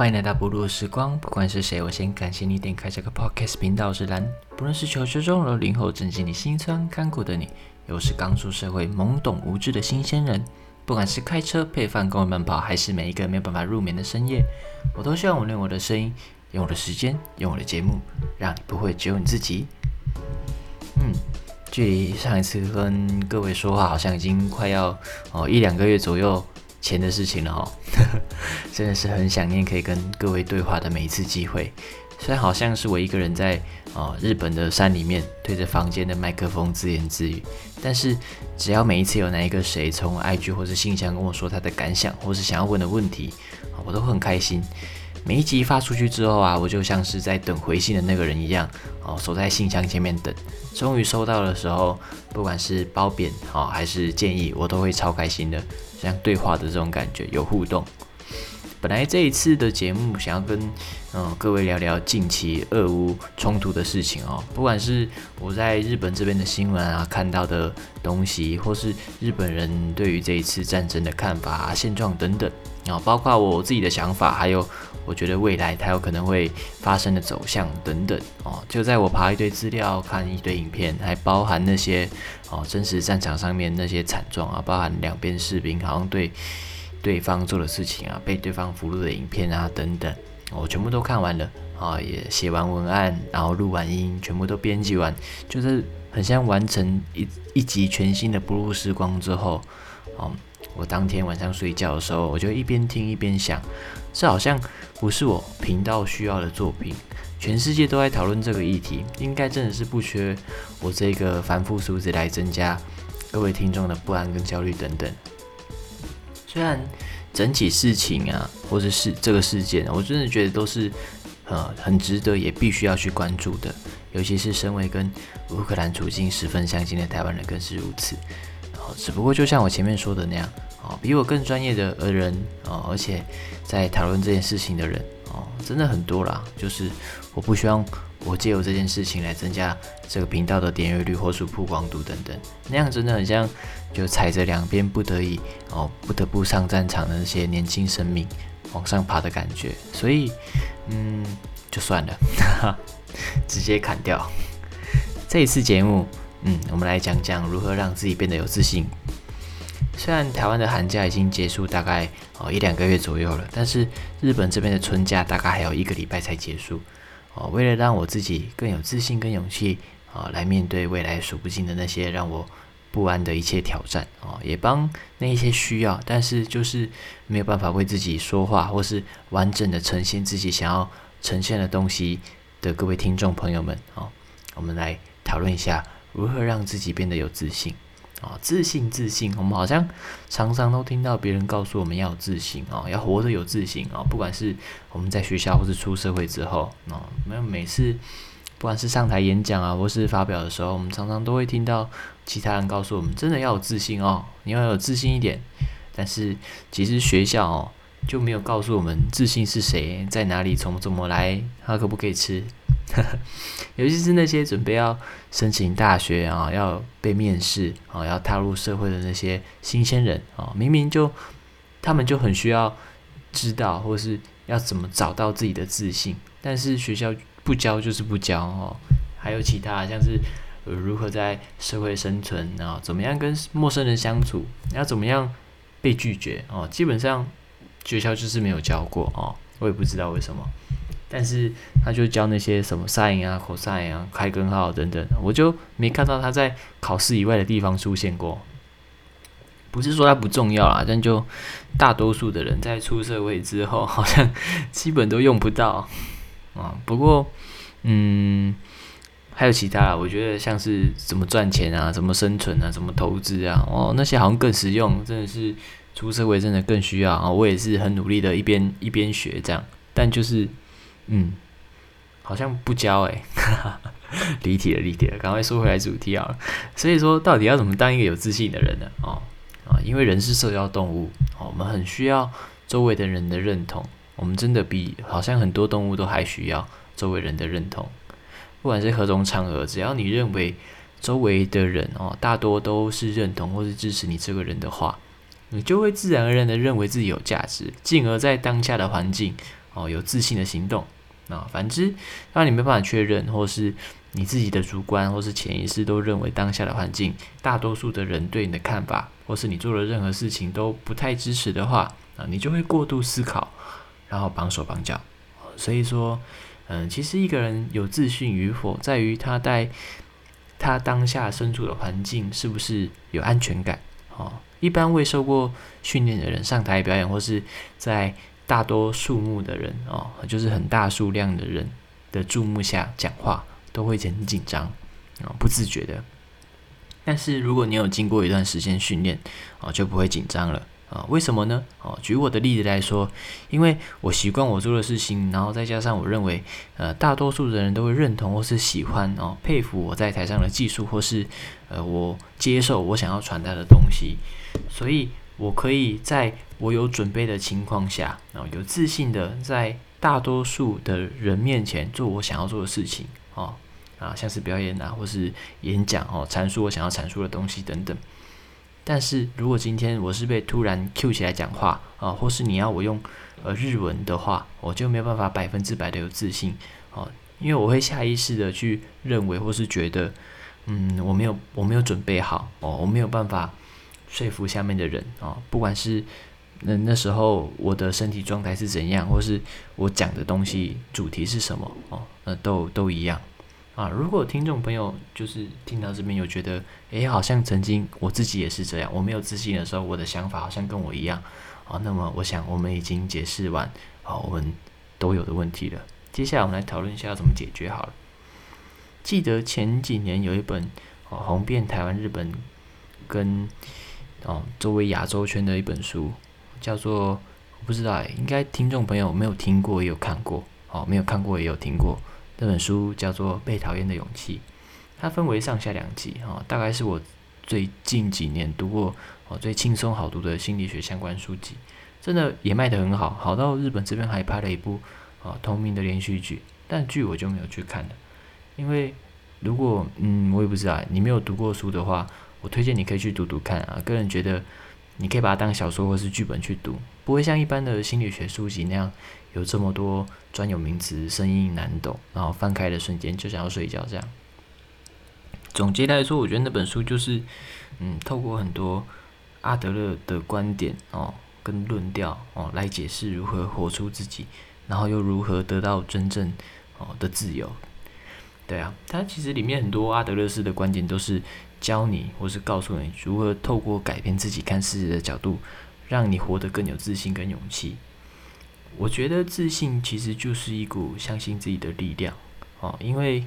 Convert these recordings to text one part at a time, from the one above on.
欢迎来到不露时光，不管是谁，我先感谢你点开这个 podcast 频道是蓝。不论是求学中的零后，正经历心酸干苦的你，又是刚出社会懵懂无知的新鲜人，不管是开车配饭、跟我慢跑，还是每一个没有办法入眠的深夜，我都希望我用我的声音，用我的时间，用我的节目，让你不会只有你自己。嗯，距离上一次跟各位说话，好像已经快要哦一两个月左右。钱的事情了哈，真的是很想念可以跟各位对话的每一次机会。虽然好像是我一个人在啊日本的山里面对着房间的麦克风自言自语，但是只要每一次有哪一个谁从 IG 或者信箱跟我说他的感想或是想要问的问题，我都很开心。每一集发出去之后啊，我就像是在等回信的那个人一样，哦，守在信箱前面等。终于收到的时候，不管是褒贬哦还是建议，我都会超开心的。像对话的这种感觉，有互动。本来这一次的节目想要跟嗯各位聊聊近期俄乌冲突的事情哦，不管是我在日本这边的新闻啊看到的东西，或是日本人对于这一次战争的看法、现状等等啊，包括我自己的想法，还有我觉得未来它有可能会发生的走向等等。哦，就在我爬一堆资料、看一堆影片，还包含那些哦真实战场上面那些惨状啊，包含两边士兵好像对。对方做的事情啊，被对方俘虏的影片啊等等，我全部都看完了。啊，也写完文案，然后录完音，全部都编辑完，就是很像完成一一集全新的《不露时光》之后，哦，我当天晚上睡觉的时候，我就一边听一边想，这好像不是我频道需要的作品，全世界都在讨论这个议题，应该真的是不缺我这个繁复数字来增加各位听众的不安跟焦虑等等。虽然整体事情啊，或者是这个事件，我真的觉得都是呃很值得，也必须要去关注的。尤其是身为跟乌克兰处境十分相近的台湾人，更是如此。只不过就像我前面说的那样，哦，比我更专业的呃人，哦，而且在讨论这件事情的人，哦，真的很多啦。就是我不希望。我借由这件事情来增加这个频道的点阅率或是曝光度等等，那样真的很像就踩着两边不得已哦不得不上战场的那些年轻生命往上爬的感觉，所以嗯就算了，直接砍掉。这一次节目，嗯，我们来讲讲如何让自己变得有自信。虽然台湾的寒假已经结束大概哦一两个月左右了，但是日本这边的春假大概还有一个礼拜才结束。哦，为了让我自己更有自信、跟勇气啊，来面对未来数不尽的那些让我不安的一切挑战啊，也帮那一些需要但是就是没有办法为自己说话或是完整的呈现自己想要呈现的东西的各位听众朋友们啊，我们来讨论一下如何让自己变得有自信。啊，自信，自信，我们好像常常都听到别人告诉我们要有自信啊，要活得有自信啊。不管是我们在学校，或是出社会之后啊，没有每次，不管是上台演讲啊，或是发表的时候，我们常常都会听到其他人告诉我们，真的要有自信哦，你要有自信一点。但是其实学校哦就没有告诉我们自信是谁，在哪里，从怎么来，他可不可以吃。尤其是那些准备要申请大学啊，要被面试啊，要踏入社会的那些新鲜人啊，明明就他们就很需要知道，或是要怎么找到自己的自信，但是学校不教就是不教哦。还有其他像是如何在社会生存啊，怎么样跟陌生人相处，要怎么样被拒绝哦，基本上学校就是没有教过哦，我也不知道为什么。但是他就教那些什么 sin 啊、cos 啊、开根号等等，我就没看到他在考试以外的地方出现过。不是说他不重要啊，但就大多数的人在出社会之后，好像基本都用不到啊。不过，嗯，还有其他，我觉得像是怎么赚钱啊、怎么生存啊、怎么投资啊，哦，那些好像更实用，真的是出社会真的更需要啊。我也是很努力的，一边一边学这样，但就是。嗯，好像不教哎，离题了，离题了，赶快说回来主题啊。所以说，到底要怎么当一个有自信的人呢？哦啊，因为人是社交动物，哦，我们很需要周围的人的认同。我们真的比好像很多动物都还需要周围人的认同。不管是何种场合，只要你认为周围的人哦，大多都是认同或是支持你这个人的话，你就会自然而然的认为自己有价值，进而在当下的环境。哦有自信的行动。啊，反之，当你没办法确认，或是你自己的主观或是潜意识都认为当下的环境，大多数的人对你的看法，或是你做的任何事情都不太支持的话，啊，你就会过度思考，然后绑手绑脚。所以说，嗯，其实一个人有自信与否，在于他在他当下身处的环境是不是有安全感。哦，一般未受过训练的人上台表演，或是在大多数目的人哦，就是很大数量的人的注目下讲话，都会很紧张啊，不自觉的。但是如果你有经过一段时间训练啊，就不会紧张了啊？为什么呢？哦，举我的例子来说，因为我习惯我做的事情，然后再加上我认为，呃，大多数的人都会认同或是喜欢哦，佩服我在台上的技术，或是呃，我接受我想要传达的东西，所以。我可以在我有准备的情况下，然后有自信的在大多数的人面前做我想要做的事情，哦，啊，像是表演啊，或是演讲哦，阐述我想要阐述的东西等等。但是如果今天我是被突然 Q 起来讲话啊，或是你要我用呃日文的话，我就没有办法百分之百的有自信哦，因为我会下意识的去认为或是觉得，嗯，我没有我没有准备好哦，我没有办法。说服下面的人啊，不管是那那时候我的身体状态是怎样，或是我讲的东西主题是什么哦，那都都一样啊。如果听众朋友就是听到这边有觉得，诶，好像曾经我自己也是这样，我没有自信的时候，我的想法好像跟我一样啊。那么我想我们已经解释完啊，我们都有的问题了。接下来我们来讨论一下要怎么解决好了。记得前几年有一本哦红遍台湾、日本跟。哦，作为亚洲圈的一本书，叫做我不知道哎，应该听众朋友没有听过也有看过，哦，没有看过也有听过。这本书叫做《被讨厌的勇气》，它分为上下两集，哈，大概是我最近几年读过哦最轻松好读的心理学相关书籍，真的也卖得很好，好到日本这边还拍了一部哦同名的连续剧，但剧我就没有去看了，因为如果嗯我也不知道，你没有读过书的话。我推荐你可以去读读看啊，个人觉得你可以把它当小说或是剧本去读，不会像一般的心理学书籍那样有这么多专有名词，声音难懂，然后翻开的瞬间就想要睡觉这样。总结来说，我觉得那本书就是，嗯，透过很多阿德勒的观点哦跟论调哦来解释如何活出自己，然后又如何得到真正哦的自由。对啊，它其实里面很多阿德勒式的观点都是。教你，或是告诉你如何透过改变自己看世界的角度，让你活得更有自信跟勇气。我觉得自信其实就是一股相信自己的力量哦，因为，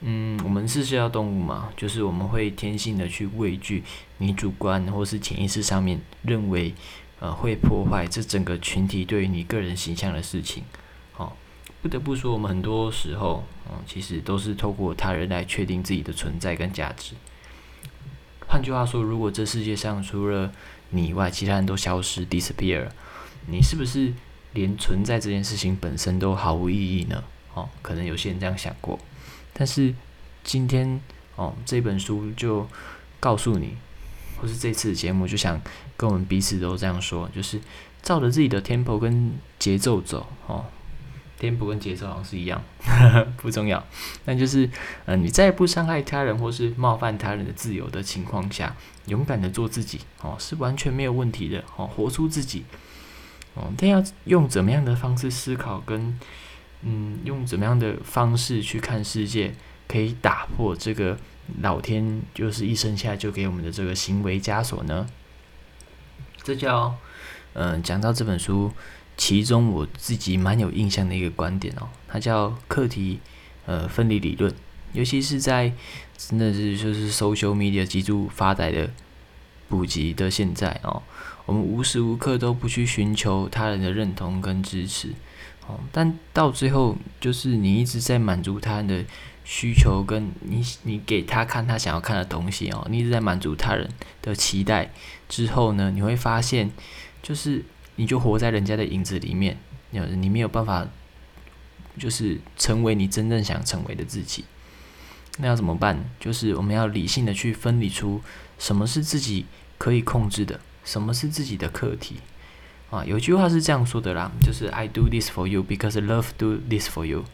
嗯，我们是社交动物嘛，就是我们会天性的去畏惧你主观或是潜意识上面认为，呃，会破坏这整个群体对于你个人形象的事情。哦，不得不说，我们很多时候，嗯，其实都是透过他人来确定自己的存在跟价值。换句话说，如果这世界上除了你以外，其他人都消失 （disappear），你是不是连存在这件事情本身都毫无意义呢？哦，可能有些人这样想过。但是今天哦，这本书就告诉你，或是这次节目就想跟我们彼此都这样说，就是照着自己的 tempo 跟节奏走哦。天不跟节奏好像是一样，不重要。那就是，嗯，你在不伤害他人或是冒犯他人的自由的情况下，勇敢的做自己哦，是完全没有问题的哦。活出自己哦，但要用怎么样的方式思考，跟嗯，用怎么样的方式去看世界，可以打破这个老天就是一生下就给我们的这个行为枷锁呢？这叫，嗯，讲到这本书。其中我自己蛮有印象的一个观点哦，它叫课题呃分离理论，尤其是在真的是就是 social media 极度发达的普及的现在哦，我们无时无刻都不去寻求他人的认同跟支持哦，但到最后就是你一直在满足他人的需求，跟你你给他看他想要看的东西哦，你一直在满足他人的期待之后呢，你会发现就是。你就活在人家的影子里面，你没有办法，就是成为你真正想成为的自己。那要怎么办？就是我们要理性的去分离出什么是自己可以控制的，什么是自己的课题。啊，有句话是这样说的啦，就是 I do this for you because love do this for you。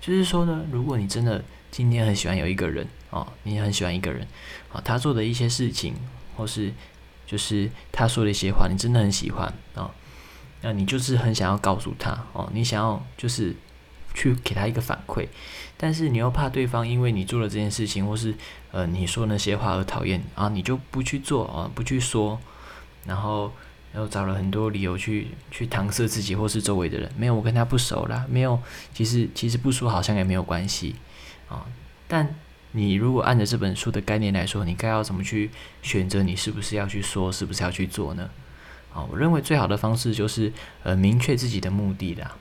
就是说呢，如果你真的今天很喜欢有一个人啊，你很喜欢一个人啊，他做的一些事情，或是就是他说的一些话，你真的很喜欢啊，那你就是很想要告诉他哦，你想要就是去给他一个反馈，但是你又怕对方因为你做了这件事情，或是呃你说那些话而讨厌啊，你就不去做啊，不去说，然后。然后找了很多理由去去搪塞自己或是周围的人，没有我跟他不熟啦，没有，其实其实不说好像也没有关系啊。但你如果按着这本书的概念来说，你该要怎么去选择？你是不是要去说，是不是要去做呢？啊，我认为最好的方式就是呃明确自己的目的啦，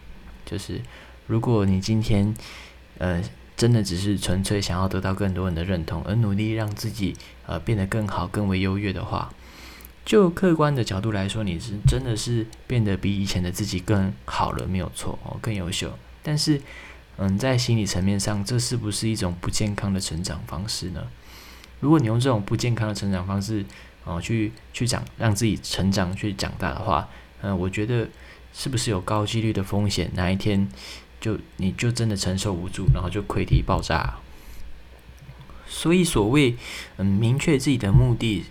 就是如果你今天呃真的只是纯粹想要得到更多人的认同，而努力让自己呃变得更好、更为优越的话。就客观的角度来说，你是真的是变得比以前的自己更好了，没有错哦，更优秀。但是，嗯，在心理层面上，这是不是一种不健康的成长方式呢？如果你用这种不健康的成长方式哦，去去长让自己成长去长大的话，嗯，我觉得是不是有高几率的风险，哪一天就你就真的承受不住，然后就溃体爆炸？所以，所谓嗯，明确自己的目的，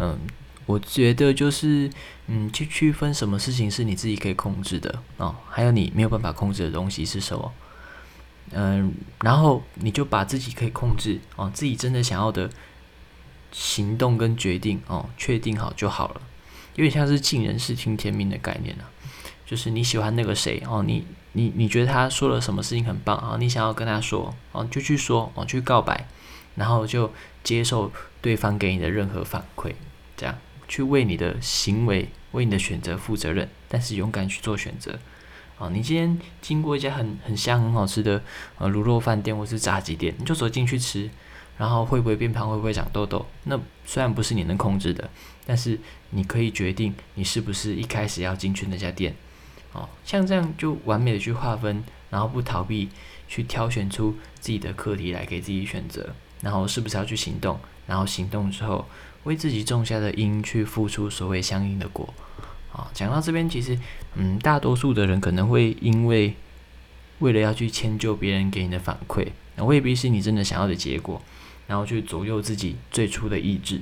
嗯。我觉得就是，嗯，去区分什么事情是你自己可以控制的哦，还有你没有办法控制的东西是什么，嗯，然后你就把自己可以控制哦，自己真的想要的行动跟决定哦，确定好就好了，有点像是尽人事听天命的概念啊，就是你喜欢那个谁哦，你你你觉得他说了什么事情很棒啊，你想要跟他说哦，就去说哦，去告白，然后就接受对方给你的任何反馈，这样。去为你的行为、为你的选择负责任，但是勇敢去做选择。啊，你今天经过一家很很香、很好吃的呃卤肉饭店或是炸鸡店，你就走进去吃，然后会不会变胖，会不会长痘痘？那虽然不是你能控制的，但是你可以决定你是不是一开始要进去那家店。哦，像这样就完美的去划分，然后不逃避，去挑选出自己的课题来给自己选择，然后是不是要去行动？然后行动之后。为自己种下的因去付出所谓相应的果，啊，讲到这边，其实，嗯，大多数的人可能会因为为了要去迁就别人给你的反馈，那未必是你真的想要的结果，然后去左右自己最初的意志。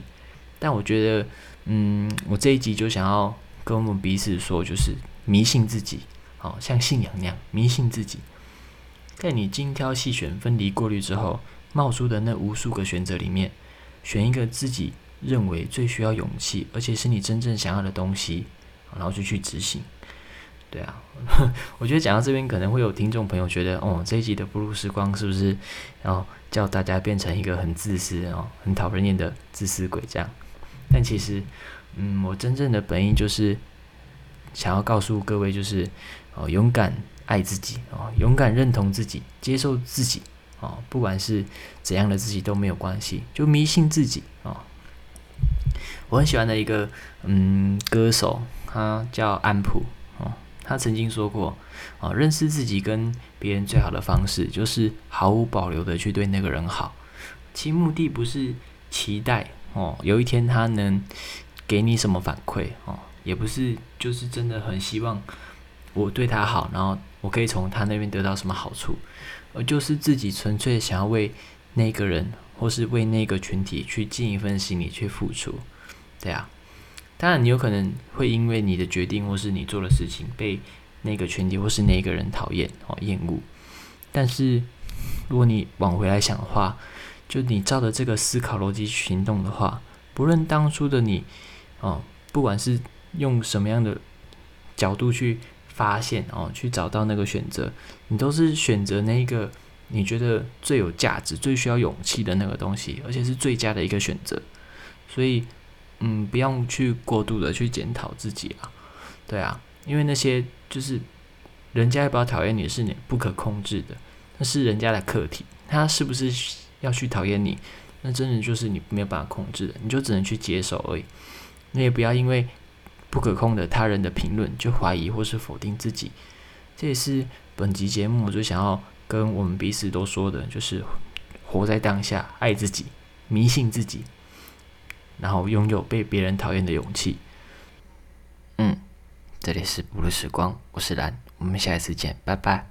但我觉得，嗯，我这一集就想要跟我们彼此说，就是迷信自己，好像信仰那样迷信自己，在你精挑细选、分离过滤之后，冒出的那无数个选择里面，选一个自己。认为最需要勇气，而且是你真正想要的东西，然后就去执行。对啊，我觉得讲到这边，可能会有听众朋友觉得，哦，这一集的不入时光是不是然后叫大家变成一个很自私哦、很讨人厌的自私鬼这样？但其实，嗯，我真正的本意就是想要告诉各位，就是哦，勇敢爱自己哦，勇敢认同自己，接受自己哦，不管是怎样的自己都没有关系，就迷信自己哦。我很喜欢的一个嗯歌手，他叫安普。他曾经说过啊，认识自己跟别人最好的方式就是毫无保留的去对那个人好。其目的不是期待哦，有一天他能给你什么反馈哦，也不是就是真的很希望我对他好，然后我可以从他那边得到什么好处，而就是自己纯粹想要为那个人。或是为那个群体去尽一份心力去付出，对啊，当然你有可能会因为你的决定或是你做的事情被那个群体或是那个人讨厌哦厌恶，但是如果你往回来想的话，就你照着这个思考逻辑去行动的话，不论当初的你哦，不管是用什么样的角度去发现哦，去找到那个选择，你都是选择那一个。你觉得最有价值、最需要勇气的那个东西，而且是最佳的一个选择，所以，嗯，不用去过度的去检讨自己啊，对啊，因为那些就是人家要不要讨厌你是你不可控制的，那是人家的课题，他是不是要去讨厌你，那真的就是你没有办法控制的，你就只能去接受而已。你也不要因为不可控的他人的评论就怀疑或是否定自己，这也是本集节目我就想要。跟我们彼此都说的，就是活在当下，爱自己，迷信自己，然后拥有被别人讨厌的勇气。嗯，这里是不露时光，我是蓝，我们下一次见，拜拜。